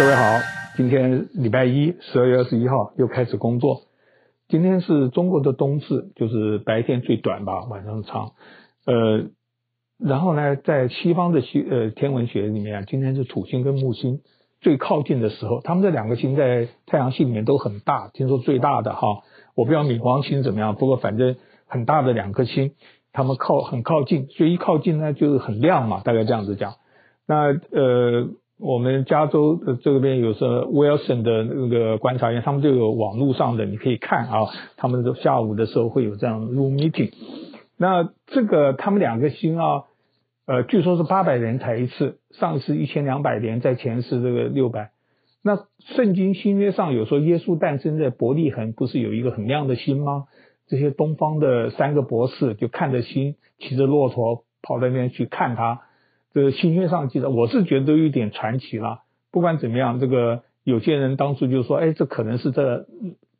各位好，今天礼拜一，十二月二十一号又开始工作。今天是中国的冬至，就是白天最短吧，晚上长。呃，然后呢，在西方的西呃天文学里面，今天是土星跟木星最靠近的时候。他们这两个星在太阳系里面都很大，听说最大的哈，我不知道冥王星怎么样，不过反正很大的两颗星，他们靠很靠近，所以一靠近呢就是很亮嘛，大概这样子讲。那呃。我们加州的这边有时候 Wilson 的那个观察员，他们就有网络上的，你可以看啊，他们的下午的时候会有这样 room meeting。那这个他们两个星啊，呃，据说是八百年才一次，上次一千两百年，在前世这个六百。那圣经新约上有说耶稣诞生在伯利恒，不是有一个很亮的星吗？这些东方的三个博士就看着星，骑着骆驼跑到那边去看他。这个新约上记者，我是觉得有点传奇了。不管怎么样，这个有些人当初就说，哎，这可能是这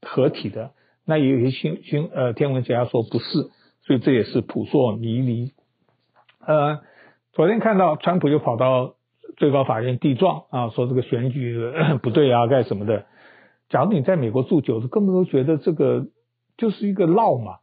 合体的。那也有些新新呃天文学家说不是，所以这也是扑朔迷离。呃，昨天看到川普又跑到最高法院递状啊，说这个选举不对啊，干什么的。假如你在美国住久了，根本都觉得这个就是一个闹嘛。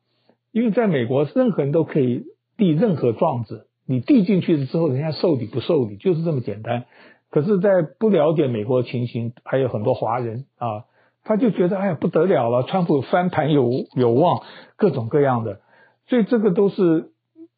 因为在美国，任何人都可以递任何状子。你递进去了之后，人家受理不受理，就是这么简单。可是，在不了解美国的情形，还有很多华人啊，他就觉得哎呀不得了了，川普翻盘有有望，各种各样的。所以这个都是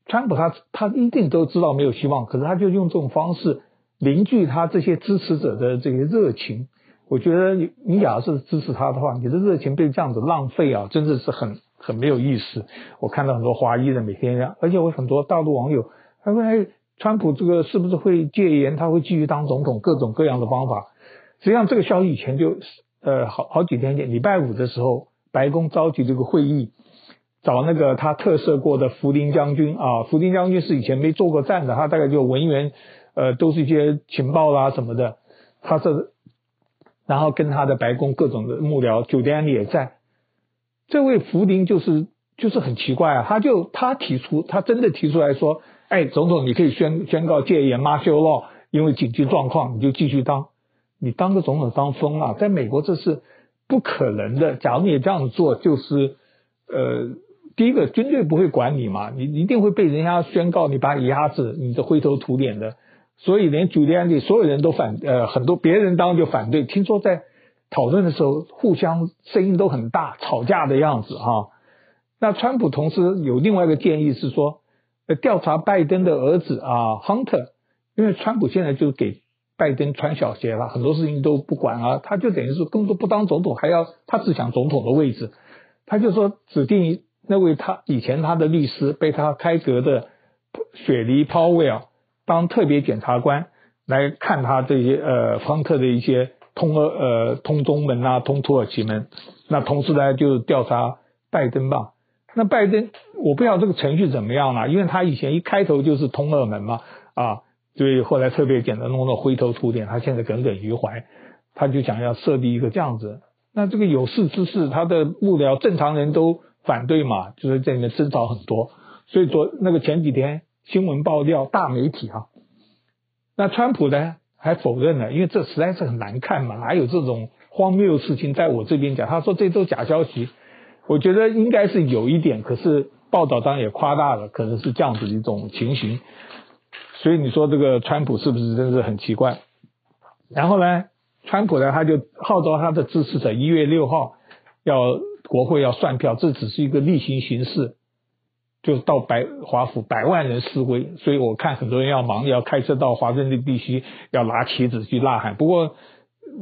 川普他他一定都知道没有希望，可是他就用这种方式凝聚他这些支持者的这些热情。我觉得你你假如是支持他的话，你的热情被这样子浪费啊，真的是很很没有意思。我看到很多华裔的每天，而且我很多大陆网友。他说：“哎，川普这个是不是会戒严？他会继续当总统？各种各样的方法。实际上，这个消息以前就呃好好几天前，礼拜五的时候，白宫召集这个会议，找那个他特赦过的福林将军啊。福林将军是以前没做过战的，他大概就文员，呃，都是一些情报啦什么的。他是，然后跟他的白宫各种的幕僚，酒店里也在。这位福林就是就是很奇怪啊，他就他提出，他真的提出来说。”哎，总统，你可以宣宣告戒严，martial law，因为紧急状况，你就继续当。你当个总统当疯了，在美国这是不可能的。假如你这样做，就是呃，第一个军队不会管你嘛，你一定会被人家宣告你把你压制，你的灰头土脸的。所以连朱利安尼所有人都反，呃，很多别人当就反对。听说在讨论的时候，互相声音都很大，吵架的样子哈。那川普同时有另外一个建议是说。调查拜登的儿子啊，Hunter，因为川普现在就给拜登穿小鞋了，很多事情都不管啊，他就等于是更多不当总统，还要他只想总统的位置，他就说指定那位他以前他的律师被他开革的雪梨 Powell 当特别检察官来看他这些呃亨特的一些通俄呃通中门啊，通土耳其门，那同时呢就调查拜登吧。那拜登，我不知道这个程序怎么样了，因为他以前一开头就是通俄门嘛，啊，所以后来特别简单弄得灰头土脸，他现在耿耿于怀，他就想要设立一个这样子。那这个有识之士，他的幕僚正常人都反对嘛，就是在里面争吵很多。所以说那个前几天新闻爆料，大媒体啊，那川普呢还否认了，因为这实在是很难看嘛，哪有这种荒谬的事情在我这边讲？他说这都假消息。我觉得应该是有一点，可是报道当然也夸大了，可能是这样子的一种情形。所以你说这个川普是不是真是很奇怪？然后呢，川普呢他就号召他的支持者一月六号要国会要算票，这只是一个例行形式，就到白华府百万人示威，所以我看很多人要忙，要开车到华盛顿地区，要拿旗子去呐喊。不过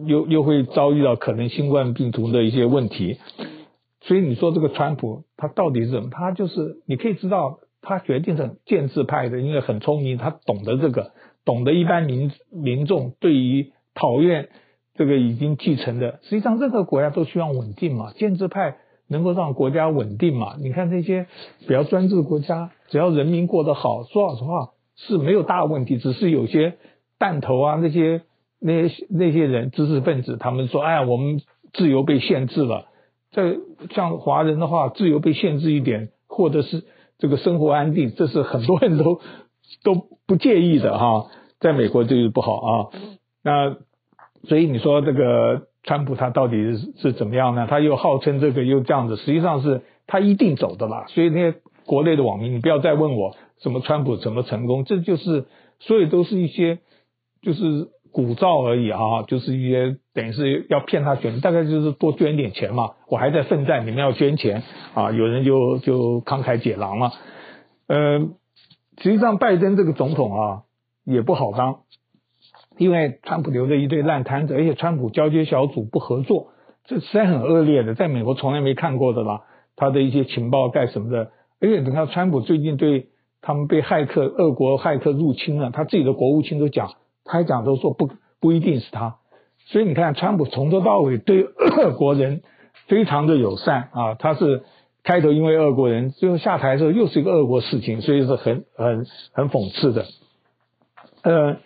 又又会遭遇到可能新冠病毒的一些问题。所以你说这个川普他到底是什么？他就是你可以知道，他决定是建制派的，因为很聪明，他懂得这个，懂得一般民民众对于讨厌这个已经继承的。实际上，任何国家都需要稳定嘛，建制派能够让国家稳定嘛。你看那些比较专制的国家，只要人民过得好，说老实话是没有大问题，只是有些弹头啊，那些那些那些人知识分子，他们说，哎呀，我们自由被限制了。在像华人的话，自由被限制一点，或者是这个生活安定，这是很多人都都不介意的哈。在美国这就不好啊。那所以你说这个川普他到底是是怎么样呢？他又号称这个又这样子，实际上是他一定走的啦。所以那些国内的网民，你不要再问我什么川普怎么成功，这就是所以都是一些就是鼓噪而已啊，就是一些等于是要骗他选，大概就是多捐点钱嘛。我还在奋战，你们要捐钱啊，有人就就慷慨解囊了。呃，实际上拜登这个总统啊也不好当。因为川普留着一堆烂摊子，而且川普交接小组不合作，这实在很恶劣的，在美国从来没看过的啦。他的一些情报干什么的，而且你看川普最近对他们被骇客、俄国骇客入侵了，他自己的国务卿都讲，开讲都说不不一定是他。所以你看，川普从头到尾对俄国人非常的友善啊，他是开头因为俄国人，最后下台的时候又是一个俄国事情，所以是很很很讽刺的，呃。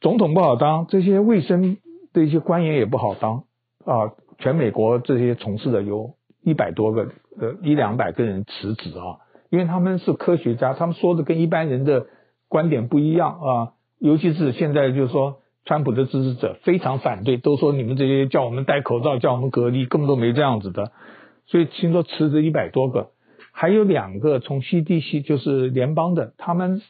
总统不好当，这些卫生的一些官员也不好当啊！全美国这些从事的有一百多个，呃，一两百个人辞职啊，因为他们是科学家，他们说的跟一般人的观点不一样啊。尤其是现在就是说，川普的支持者非常反对，都说你们这些叫我们戴口罩，叫我们隔离，根本都没这样子的。所以听说辞职一百多个，还有两个从 CDC 就是联邦的，他们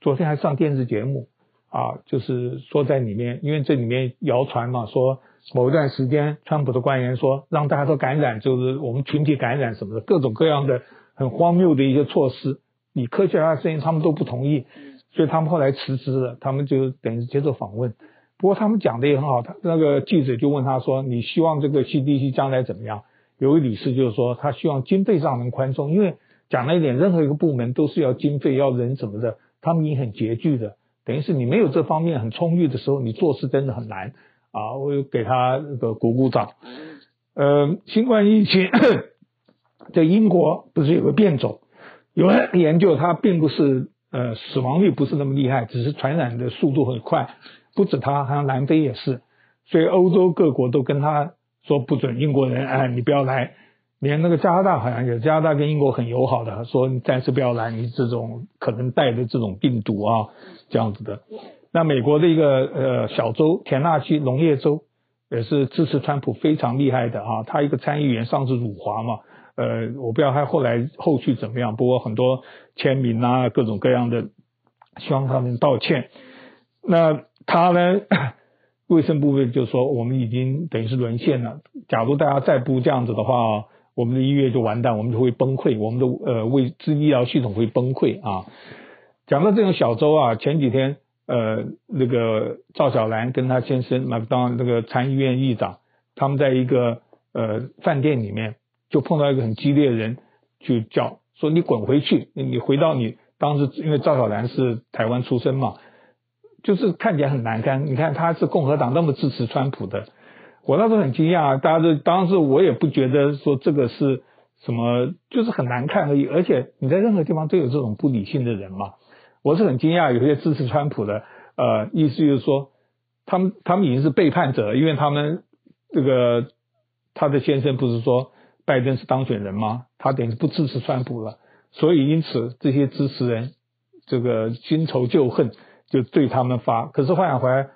昨天还上电视节目。啊，就是说在里面，因为这里面谣传嘛，说某一段时间，川普的官员说让大家都感染，就是我们群体感染什么的，各种各样的很荒谬的一些措施，以科学家的声音他们都不同意，所以他们后来辞职了，他们就等于接受访问。不过他们讲的也很好，他那个记者就问他说：“你希望这个 CDC 将来怎么样？”有位理事就是说，他希望经费上能宽松，因为讲了一点，任何一个部门都是要经费、要人什么的，他们也很拮据的。等于是你没有这方面很充裕的时候，你做事真的很难啊！我给他那个鼓鼓掌。呃，新冠疫情 在英国不是有个变种，有人研究它并不是呃死亡率不是那么厉害，只是传染的速度很快。不止他，好像南非也是，所以欧洲各国都跟他说不准英国人哎，你不要来。连那个加拿大好像也，加拿大跟英国很友好的，说你暂时不要来，你这种可能带的这种病毒啊，这样子的。那美国的一个呃小州田纳西农业州也是支持川普非常厉害的啊，他一个参议员上次辱华嘛，呃，我不知道他后来后续怎么样，不过很多签名啊，各种各样的，希望他们道歉。那他呢，卫生部门就说我们已经等于是沦陷了，假如大家再不这样子的话。我们的医院就完蛋，我们就会崩溃，我们的呃卫生医疗系统会崩溃啊！讲到这种小周啊，前几天呃那个赵小兰跟他先生麦当那个参议院议长，他们在一个呃饭店里面就碰到一个很激烈的人，就叫说你滚回去，你回到你当时因为赵小兰是台湾出身嘛，就是看起来很难堪。你看他是共和党那么支持川普的。我那时候很惊讶，大家都当时我也不觉得说这个是什么，就是很难看而已。而且你在任何地方都有这种不理性的人嘛。我是很惊讶，有些支持川普的，呃，意思就是说，他们他们已经是背叛者，因为他们这个他的先生不是说拜登是当选人吗？他等于不支持川普了，所以因此这些支持人这个新仇旧恨就对他们发。可是话讲回来。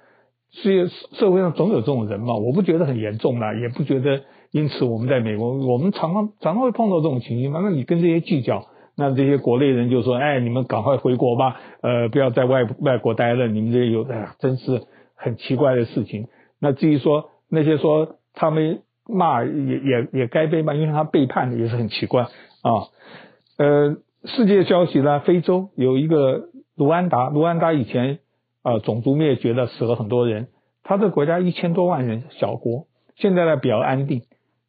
所以社会上总有这种人嘛，我不觉得很严重啦，也不觉得因此我们在美国，我们常常常常会碰到这种情形嘛。那你跟这些计较，那这些国内人就说：“哎，你们赶快回国吧，呃，不要在外外国待了。”你们这些有，哎呀，真是很奇怪的事情。那至于说那些说他们骂也也也该被骂，因为他背叛的也是很奇怪啊。呃，世界消息呢，非洲有一个卢安达，卢安达以前。啊，种族灭绝了，死了很多人。他的国家一千多万人，小国，现在呢比较安定。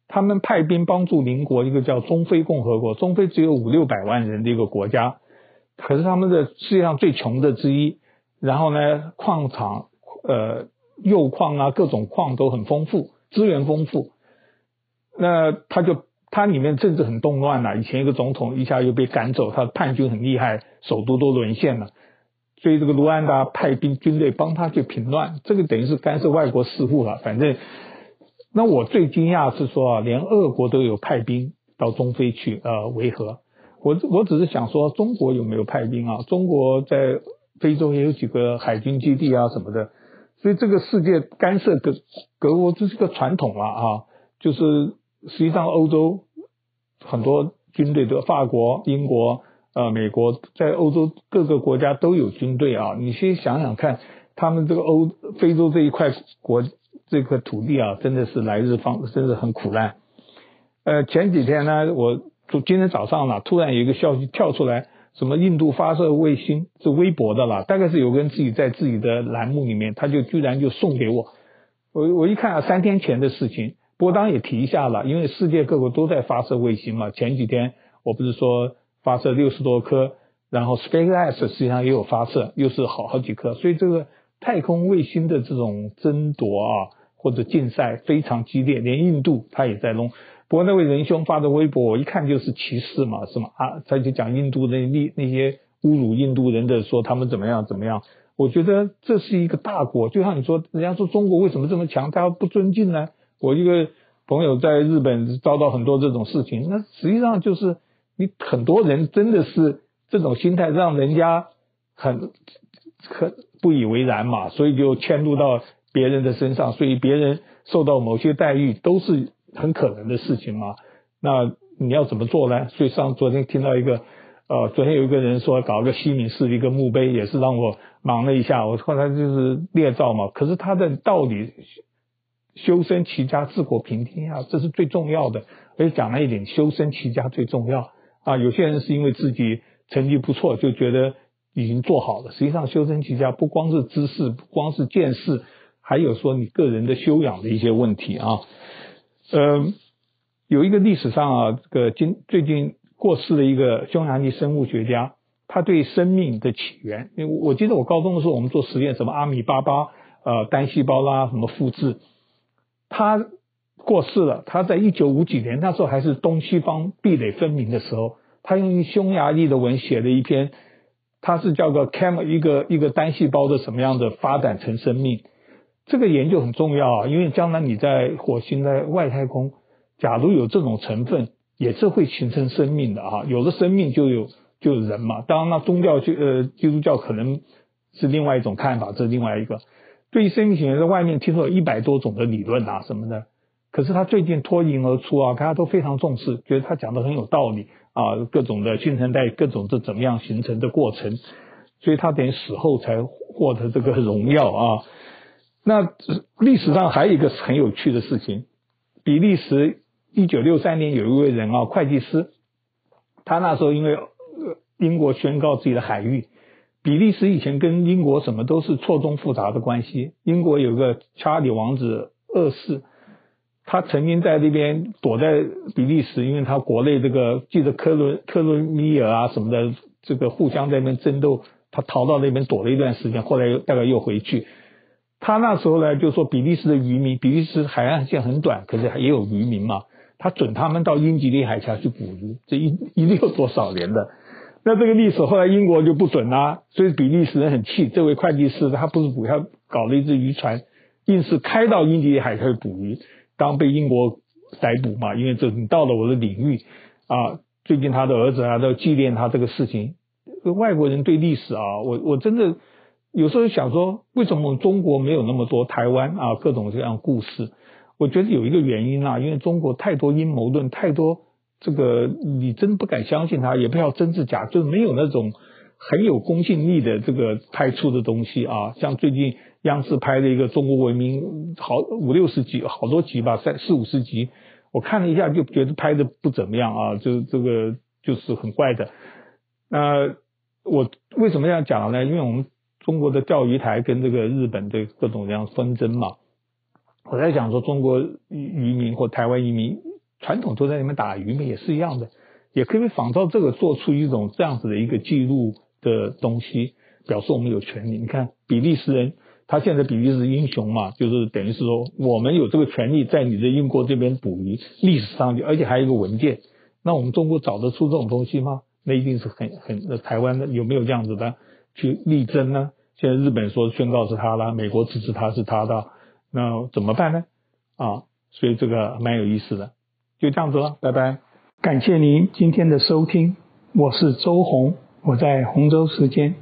他们派兵帮助邻国，一个叫中非共和国。中非只有五六百万人的一个国家，可是他们的世界上最穷的之一。然后呢，矿场、呃，铀矿啊，各种矿都很丰富，资源丰富。那他就他里面政治很动乱了，以前一个总统一下又被赶走，他叛军很厉害，首都都沦陷了。所以这个卢安达派兵军队帮他去平乱，这个等于是干涉外国事务了。反正，那我最惊讶是说啊，连俄国都有派兵到中非去呃维和。我我只是想说，中国有没有派兵啊？中国在非洲也有几个海军基地啊什么的。所以这个世界干涉隔隔欧这是个传统了啊，就是实际上欧洲很多军队的法国、英国、呃美国，在欧洲各个国家都有军队啊。你先想想看，他们这个欧非洲这一块国这块土地啊，真的是来日方真的很苦难。呃，前几天呢，我就今天早上呢，突然有一个消息跳出来。什么印度发射卫星是微博的啦，大概是有个人自己在自己的栏目里面，他就居然就送给我，我我一看啊，三天前的事情，不过当也提一下了，因为世界各国都在发射卫星嘛。前几天我不是说发射六十多颗，然后 SpaceX 实际上也有发射，又是好好几颗，所以这个太空卫星的这种争夺啊，或者竞赛非常激烈，连印度他也在弄。不过那位仁兄发的微博，我一看就是歧视嘛，是吗？啊，他就讲印度的那那些侮辱印度人的，说他们怎么样怎么样。我觉得这是一个大国，就像你说，人家说中国为什么这么强，他不尊敬呢？我一个朋友在日本遭到很多这种事情，那实际上就是你很多人真的是这种心态，让人家很很不以为然嘛，所以就迁怒到别人的身上，所以别人受到某些待遇都是。很可能的事情嘛，那你要怎么做呢？所以上昨天听到一个，呃，昨天有一个人说搞个西敏寺的一个墓碑，也是让我忙了一下。我后来就是列造嘛，可是他的道理，修身齐家治国平天下，这是最重要的。而且讲了一点，修身齐家最重要啊。有些人是因为自己成绩不错，就觉得已经做好了。实际上，修身齐家不光是知识，不光是见识，还有说你个人的修养的一些问题啊。呃，有一个历史上啊，这个今最近过世的一个匈牙利生物学家，他对生命的起源，因为我记得我高中的时候，我们做实验，什么阿米巴巴，呃，单细胞啦，什么复制，他过世了。他在一九五几年，那时候还是东西方壁垒分明的时候，他用匈牙利的文写了一篇，他是叫个 cam 一个一个单细胞的什么样的发展成生命。这个研究很重要啊，因为将来你在火星、在外太空，假如有这种成分，也是会形成生命的啊。有了生命就有就有人嘛。当然，那宗教就呃基督教可能是另外一种看法，这是另外一个。对于生命起源，在外面听说有一百多种的理论啊什么的，可是他最近脱颖而出啊，大家都非常重视，觉得他讲的很有道理啊，各种的新陈代谢，各种这怎么样形成的过程，所以他等于死后才获得这个荣耀啊。那历史上还有一个很有趣的事情，比利时一九六三年有一位人啊，会计师，他那时候因为英国宣告自己的海域，比利时以前跟英国什么都是错综复杂的关系。英国有个查理王子二世，他曾经在那边躲在比利时，因为他国内这个记得克伦克伦米尔啊什么的，这个互相在那边争斗，他逃到那边躲了一段时间，后来又大概又回去。他那时候呢，就说比利时的渔民，比利时海岸线很短，可是也有渔民嘛，他准他们到英吉利海峡去捕鱼，这一一定有多少年的。那这个历史后来英国就不准啦，所以比利时人很气。这位会计师他不是捕，他搞了一只渔船，硬是开到英吉利海去捕鱼，当被英国逮捕嘛，因为这你到了我的领域啊。最近他的儿子啊都纪念他这个事情。外国人对历史啊，我我真的。有时候想说，为什么中国没有那么多台湾啊各种这样故事？我觉得有一个原因啊，因为中国太多阴谋论，太多这个你真不敢相信他，也不要真是假，就是没有那种很有公信力的这个拍出的东西啊。像最近央视拍的一个《中国文明》，好五六十集，好多集吧，三四五十集，我看了一下就觉得拍的不怎么样啊，就这个就是很怪的。那我为什么这样讲呢？因为我们。中国的钓鱼台跟这个日本的各种这样纷争嘛，我在想说中国渔民或台湾渔民传统都在里面打鱼嘛，也是一样的，也可以仿照这个做出一种这样子的一个记录的东西，表示我们有权利。你看比利时人，他现在比利时英雄嘛，就是等于是说我们有这个权利在你的英国这边捕鱼，历史上就而且还有一个文件，那我们中国找得出这种东西吗？那一定是很很那台湾的有没有这样子的？去力争呢？现在日本说宣告是他了，美国支持他是他的，那怎么办呢？啊，所以这个蛮有意思的，就这样子了，拜拜。感谢您今天的收听，我是周红，我在洪州时间。